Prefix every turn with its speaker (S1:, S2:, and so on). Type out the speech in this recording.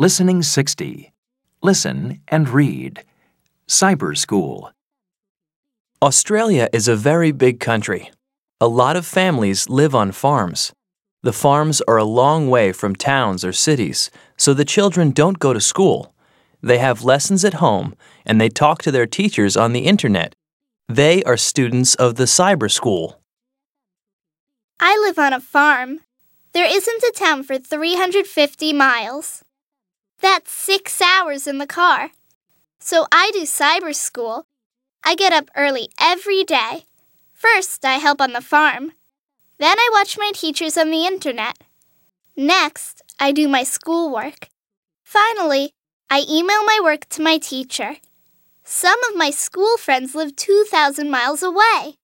S1: Listening 60. Listen and read. Cyber School.
S2: Australia is a very big country. A lot of families live on farms. The farms are a long way from towns or cities, so the children don't go to school. They have lessons at home and they talk to their teachers on the internet. They are students of the cyber school.
S3: I live on a farm. There isn't a town for 350 miles. That's six hours in the car. So I do cyber school. I get up early every day. First, I help on the farm. Then I watch my teachers on the internet. Next, I do my schoolwork. Finally, I email my work to my teacher. Some of my school friends live 2,000 miles away.